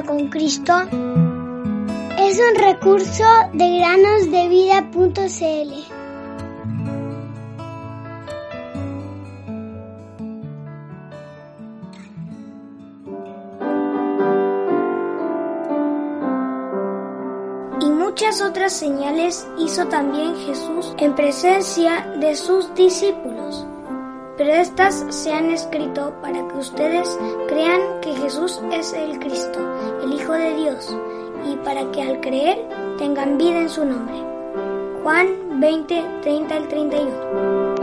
con Cristo es un recurso de granosdevida.cl. Y muchas otras señales hizo también Jesús en presencia de sus discípulos pero estas se han escrito para que ustedes crean que Jesús es el Cristo, Hijo de Dios, y para que al creer tengan vida en su nombre. Juan 20, 30 al 31.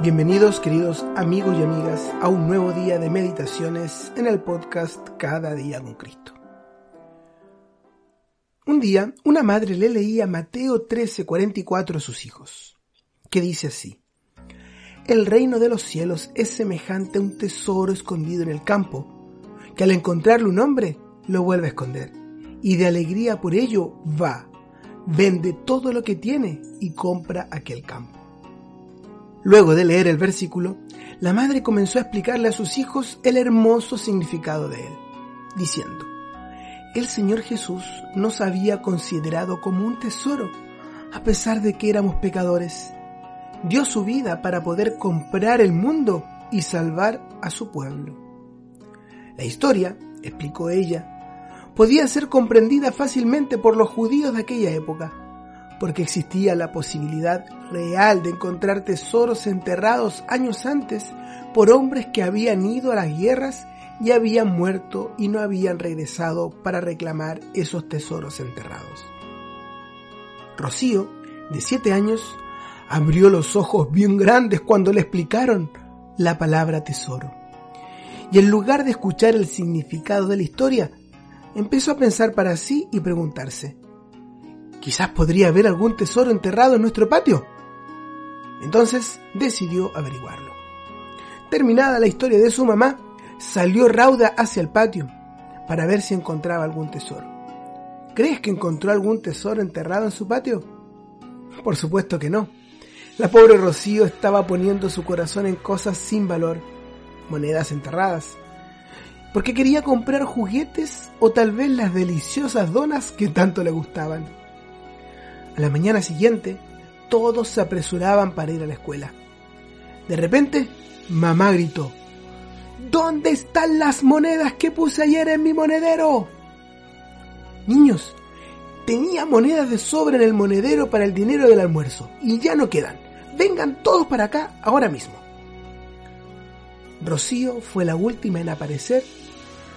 Bienvenidos queridos amigos y amigas a un nuevo día de meditaciones en el podcast Cada día con Cristo. Un día, una madre le leía Mateo 13:44 a sus hijos que dice así. El reino de los cielos es semejante a un tesoro escondido en el campo, que al encontrarle un hombre lo vuelve a esconder, y de alegría por ello va, vende todo lo que tiene y compra aquel campo. Luego de leer el versículo, la madre comenzó a explicarle a sus hijos el hermoso significado de él, diciendo, el Señor Jesús nos había considerado como un tesoro, a pesar de que éramos pecadores dio su vida para poder comprar el mundo y salvar a su pueblo. La historia, explicó ella, podía ser comprendida fácilmente por los judíos de aquella época, porque existía la posibilidad real de encontrar tesoros enterrados años antes por hombres que habían ido a las guerras y habían muerto y no habían regresado para reclamar esos tesoros enterrados. Rocío, de siete años, abrió los ojos bien grandes cuando le explicaron la palabra tesoro. Y en lugar de escuchar el significado de la historia, empezó a pensar para sí y preguntarse, quizás podría haber algún tesoro enterrado en nuestro patio. Entonces decidió averiguarlo. Terminada la historia de su mamá, salió rauda hacia el patio para ver si encontraba algún tesoro. ¿Crees que encontró algún tesoro enterrado en su patio? Por supuesto que no. La pobre Rocío estaba poniendo su corazón en cosas sin valor, monedas enterradas, porque quería comprar juguetes o tal vez las deliciosas donas que tanto le gustaban. A la mañana siguiente, todos se apresuraban para ir a la escuela. De repente, mamá gritó, ¿Dónde están las monedas que puse ayer en mi monedero? Niños, tenía monedas de sobra en el monedero para el dinero del almuerzo y ya no quedan. Vengan todos para acá ahora mismo. Rocío fue la última en aparecer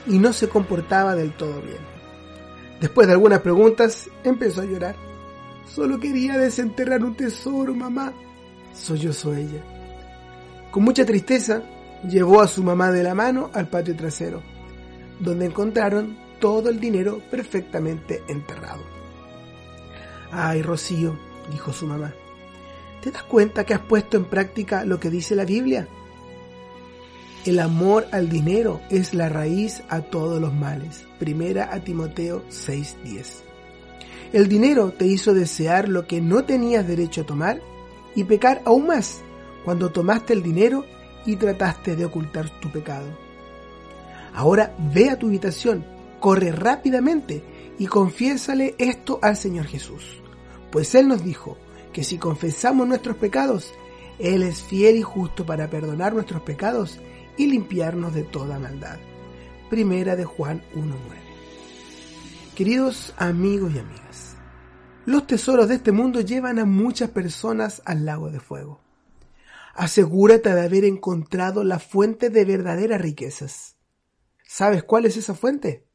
y no se comportaba del todo bien. Después de algunas preguntas, empezó a llorar. Solo quería desenterrar un tesoro, mamá. Sollozó ella. Con mucha tristeza, llevó a su mamá de la mano al patio trasero, donde encontraron todo el dinero perfectamente enterrado. Ay, Rocío, dijo su mamá, ¿Te das cuenta que has puesto en práctica lo que dice la Biblia? El amor al dinero es la raíz a todos los males. Primera a Timoteo 6:10. El dinero te hizo desear lo que no tenías derecho a tomar y pecar aún más cuando tomaste el dinero y trataste de ocultar tu pecado. Ahora ve a tu habitación, corre rápidamente y confiésale esto al Señor Jesús, pues Él nos dijo, que si confesamos nuestros pecados, Él es fiel y justo para perdonar nuestros pecados y limpiarnos de toda maldad. Primera de Juan 1.9. Queridos amigos y amigas, los tesoros de este mundo llevan a muchas personas al lago de fuego. Asegúrate de haber encontrado la fuente de verdaderas riquezas. ¿Sabes cuál es esa fuente?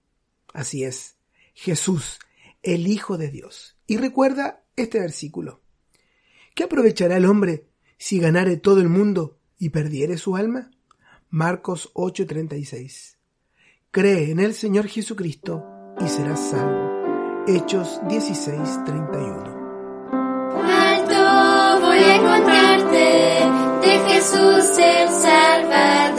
Así es, Jesús, el Hijo de Dios. Y recuerda este versículo. ¿Qué aprovechará el hombre si ganare todo el mundo y perdiere su alma? Marcos 8:36. Cree en el Señor Jesucristo y serás salvo. Hechos 16:31. Alto voy a encontrarte de Jesús el Salvador.